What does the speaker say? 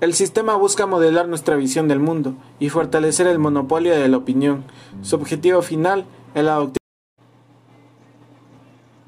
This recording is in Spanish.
El sistema busca modelar nuestra visión del mundo y fortalecer el monopolio de la opinión. Su objetivo final es la